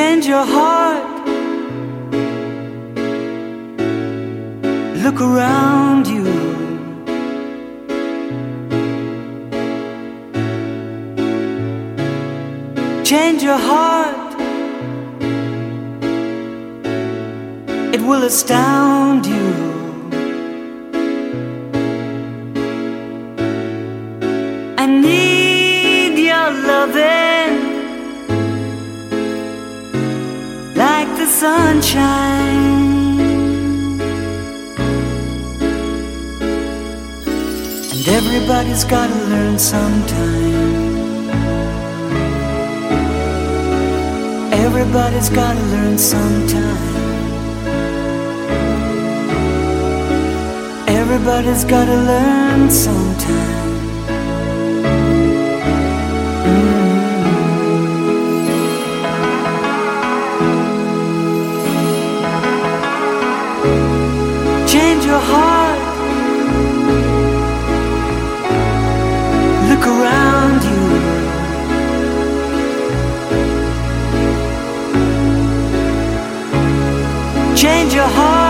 change your heart. Look around you. Change your heart. It will astound you. I need your loving sunshine. And everybody's gotta learn sometime. Everybody's gotta learn sometime. Everybody's gotta learn sometime. Your heart. Look around you. Change your heart.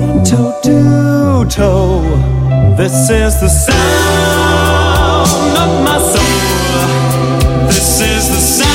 Toe to toe, this is the sound of my soul. This is the sound.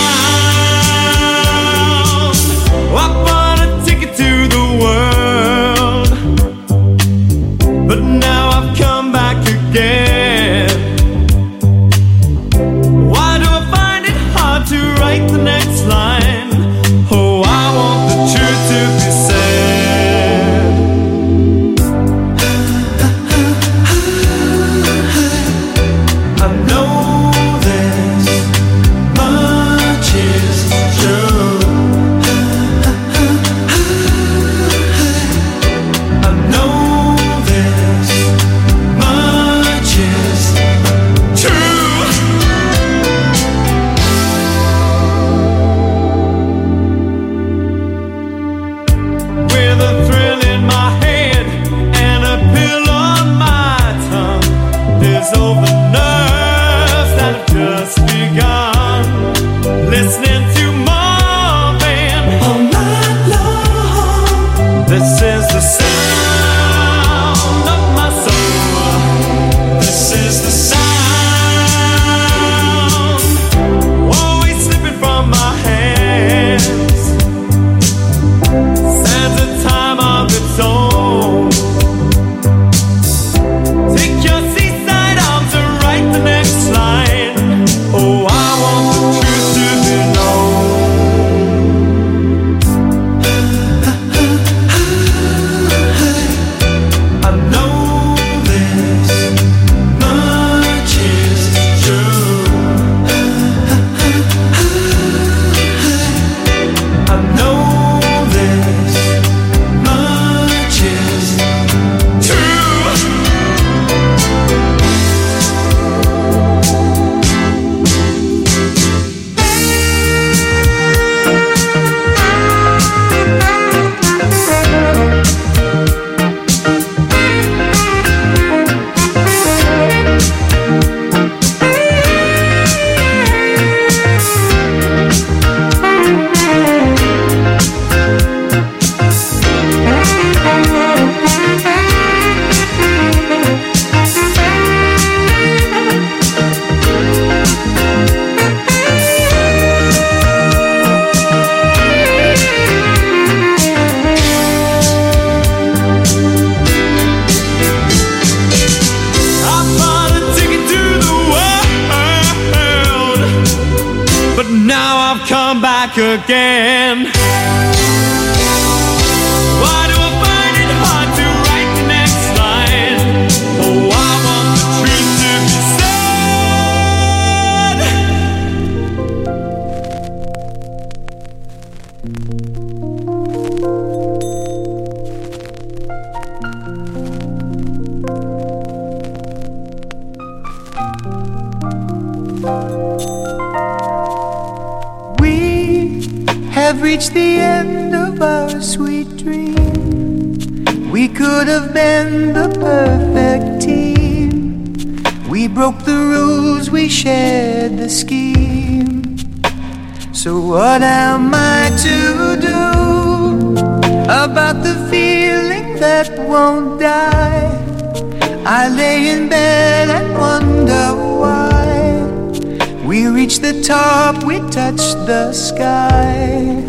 the sky.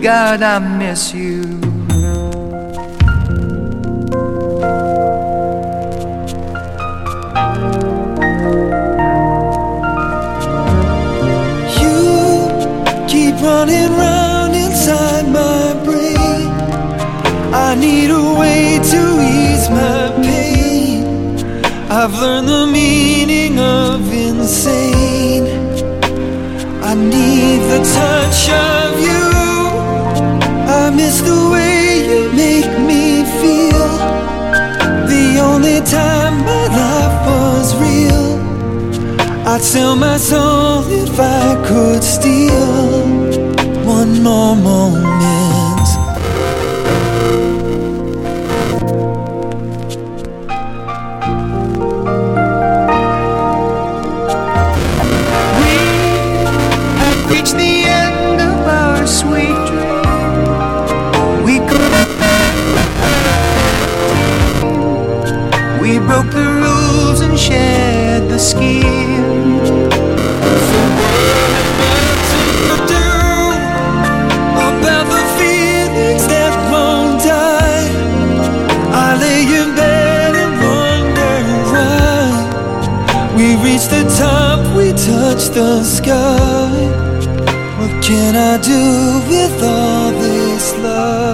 God, I miss you. You keep running round inside my brain. I need a way to ease my pain. I've learned the meaning of insane the touch of you. I miss the way you make me feel. The only time my life was real. I'd sell my soul if I could steal one more moment. Why we reached the top, we touched the sky. What can I do with all this love?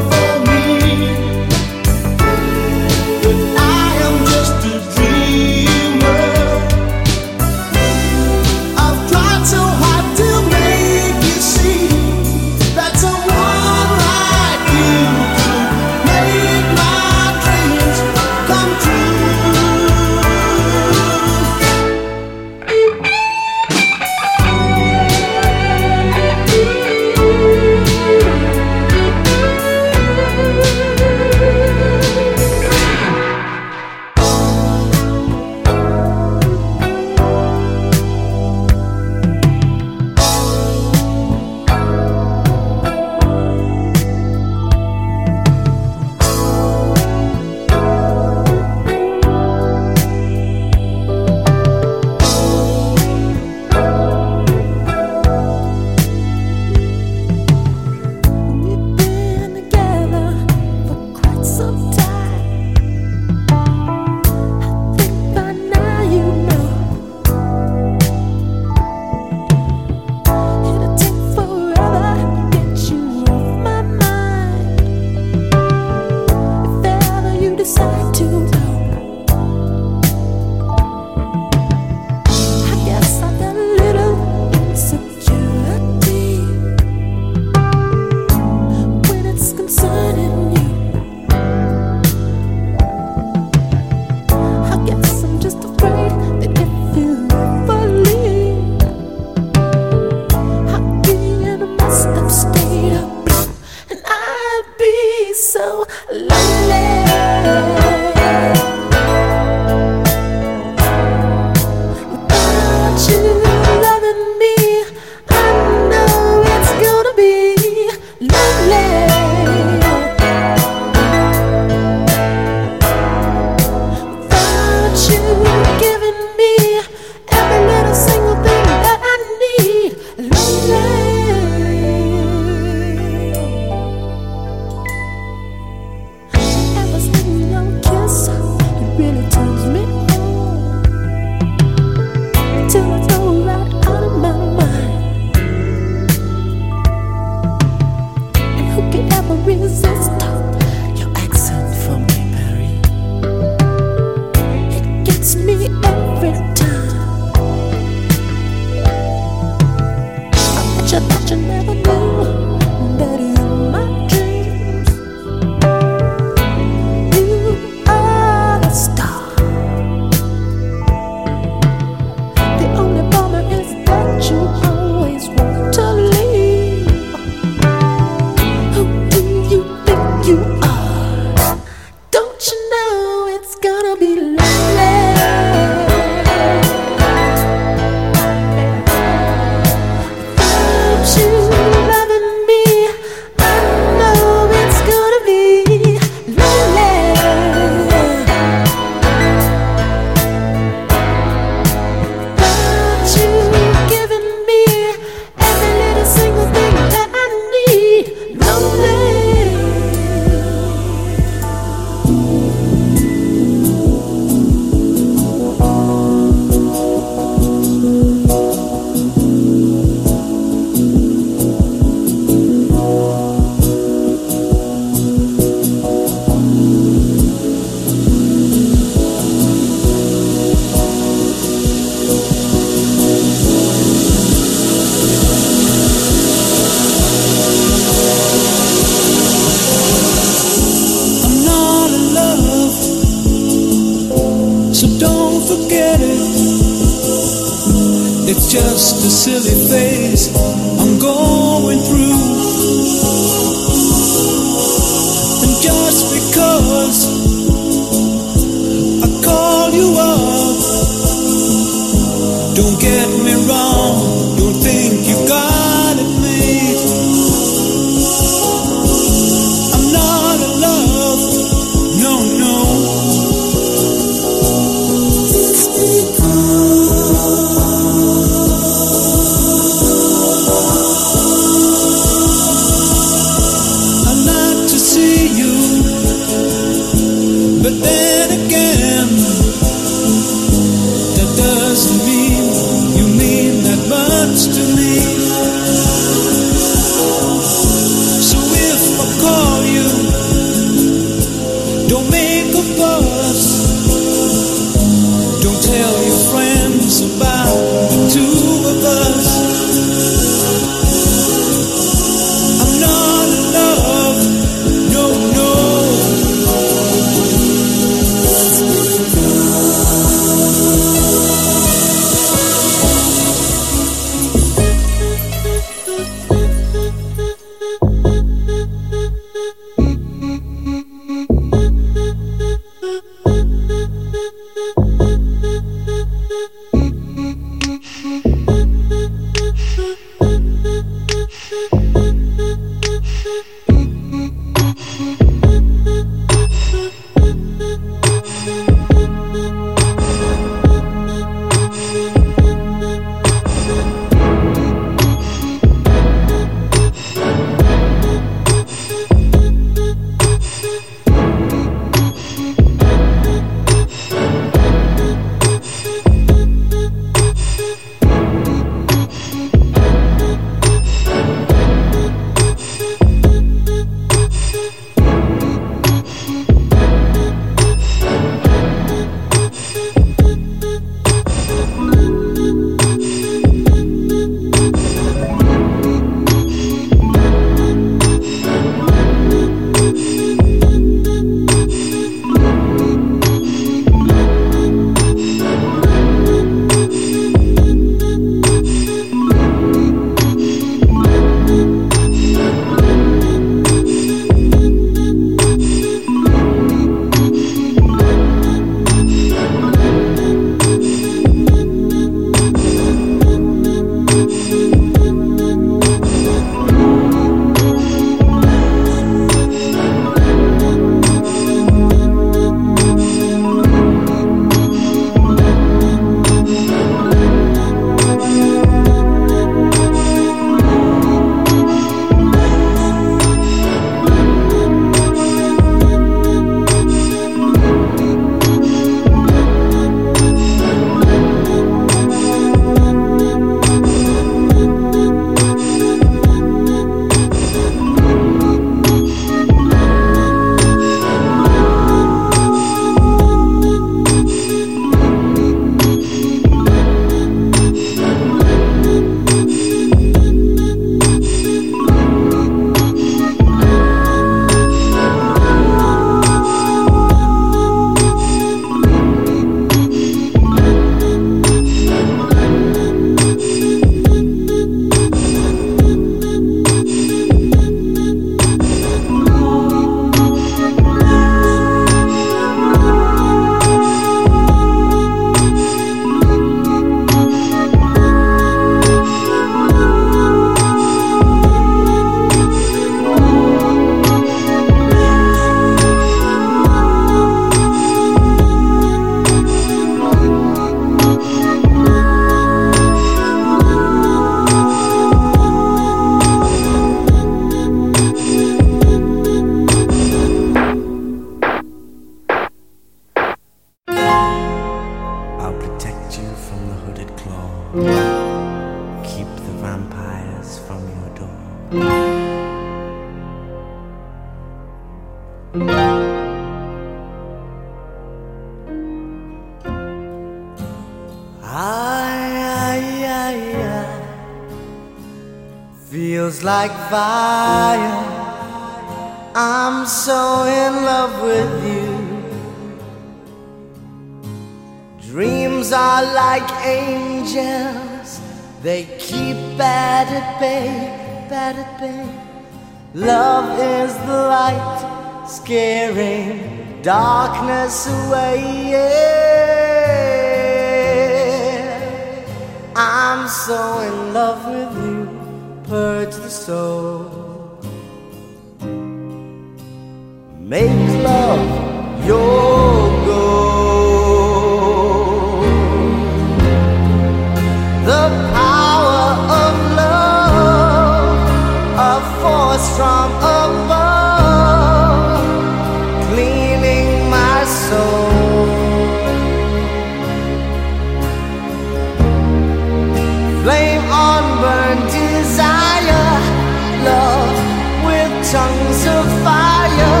tongues of fire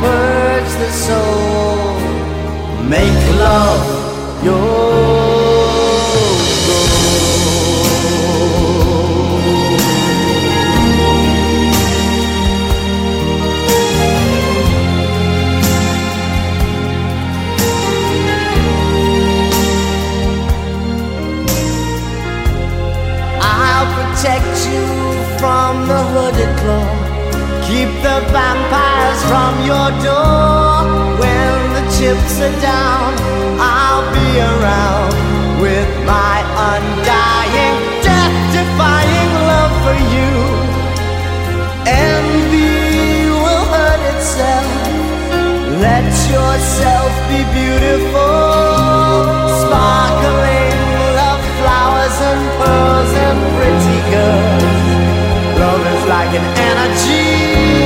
purge the soul. Make love. the vampires from your door. When the chips are down, I'll be around with my undying, death defying love for you. Envy will hurt itself. Let yourself be beautiful, sparkling love flowers and pearls and pretty girls. Love is like an energy.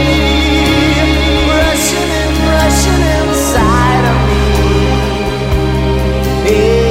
Yeah.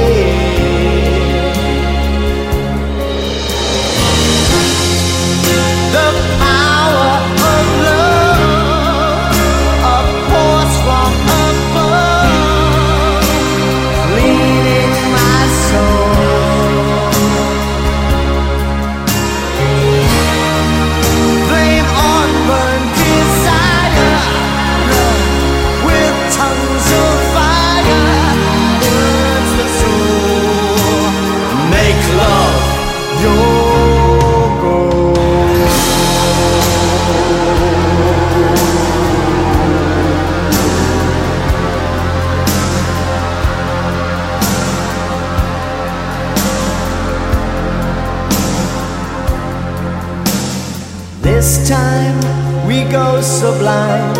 go sublime.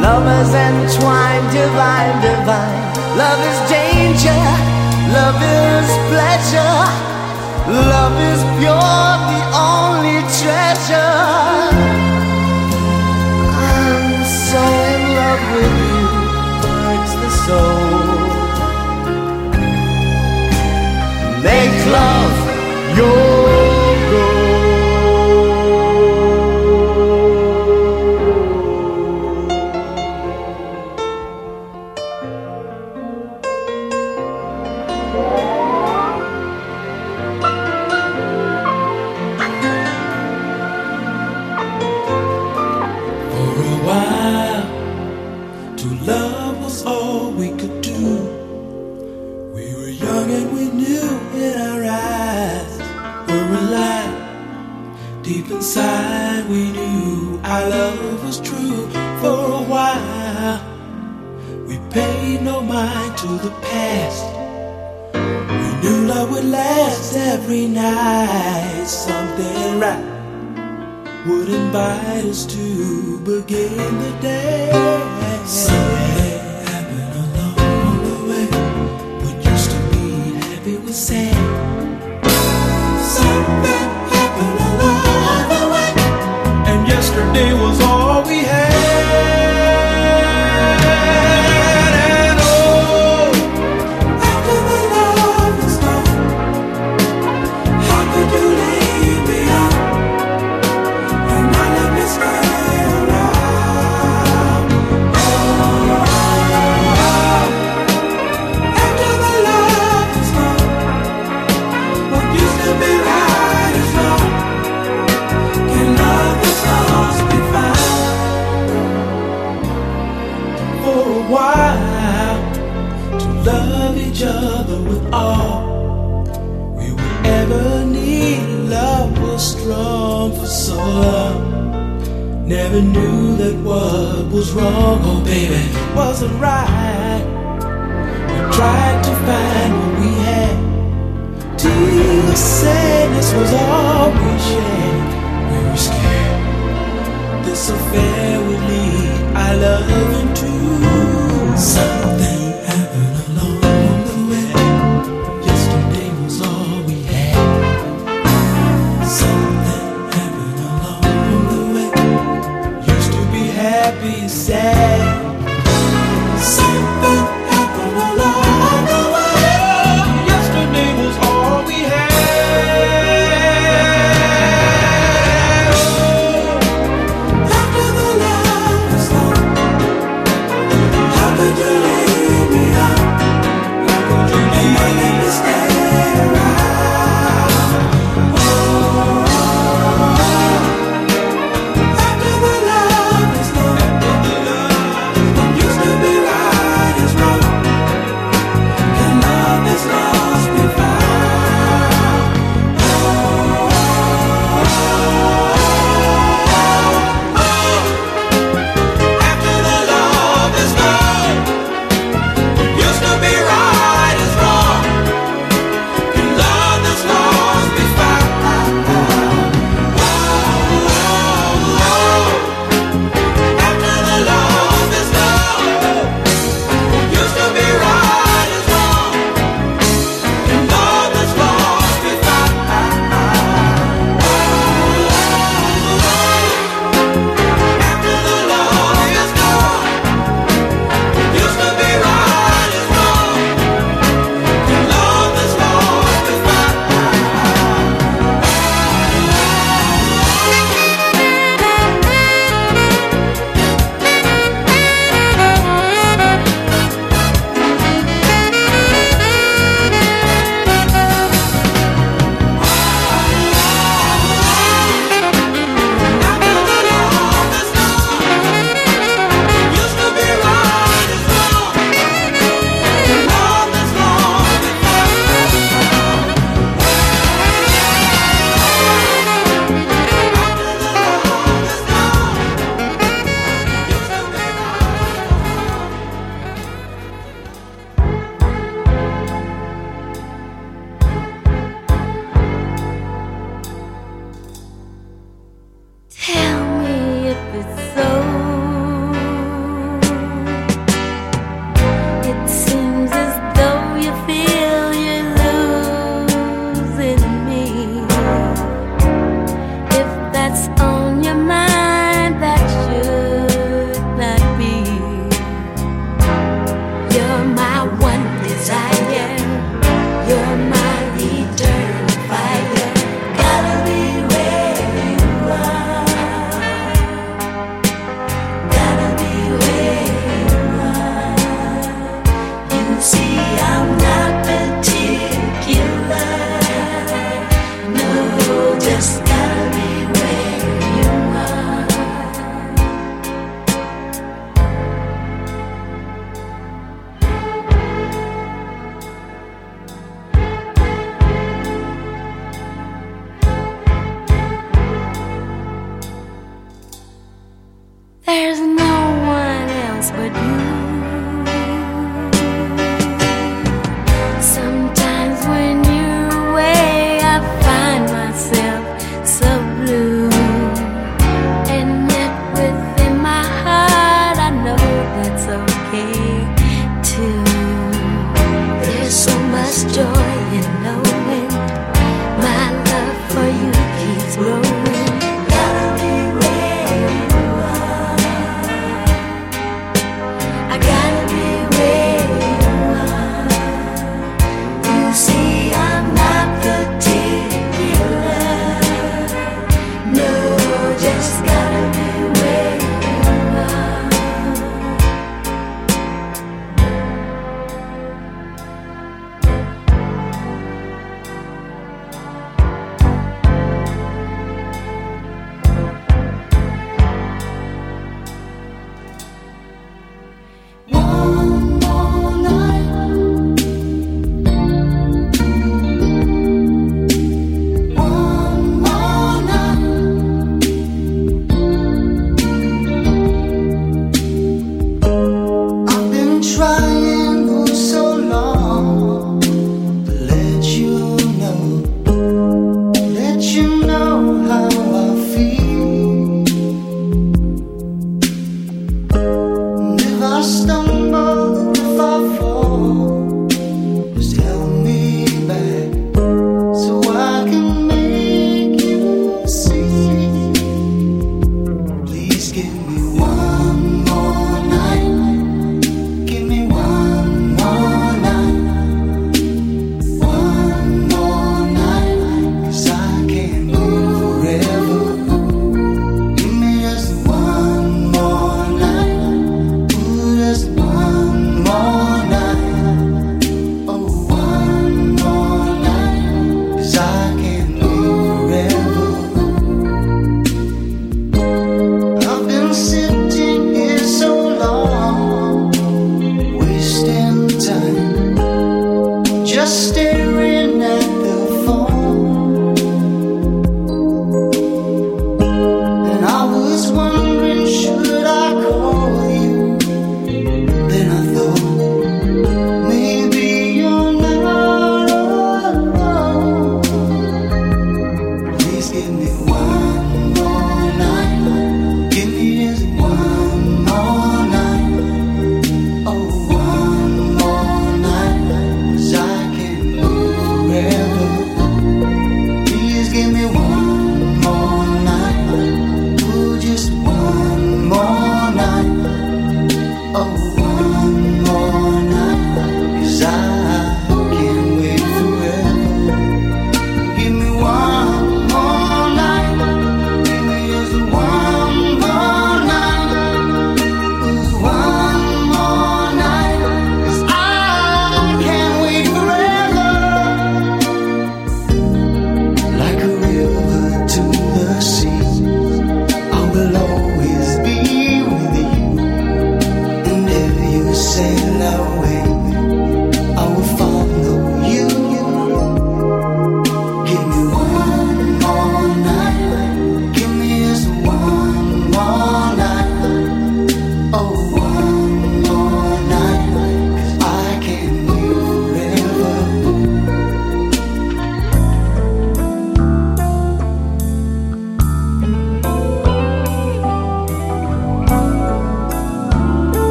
Lovers entwined, divine, divine. Love is danger, love is. Sadness was all we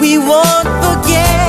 we won't forget.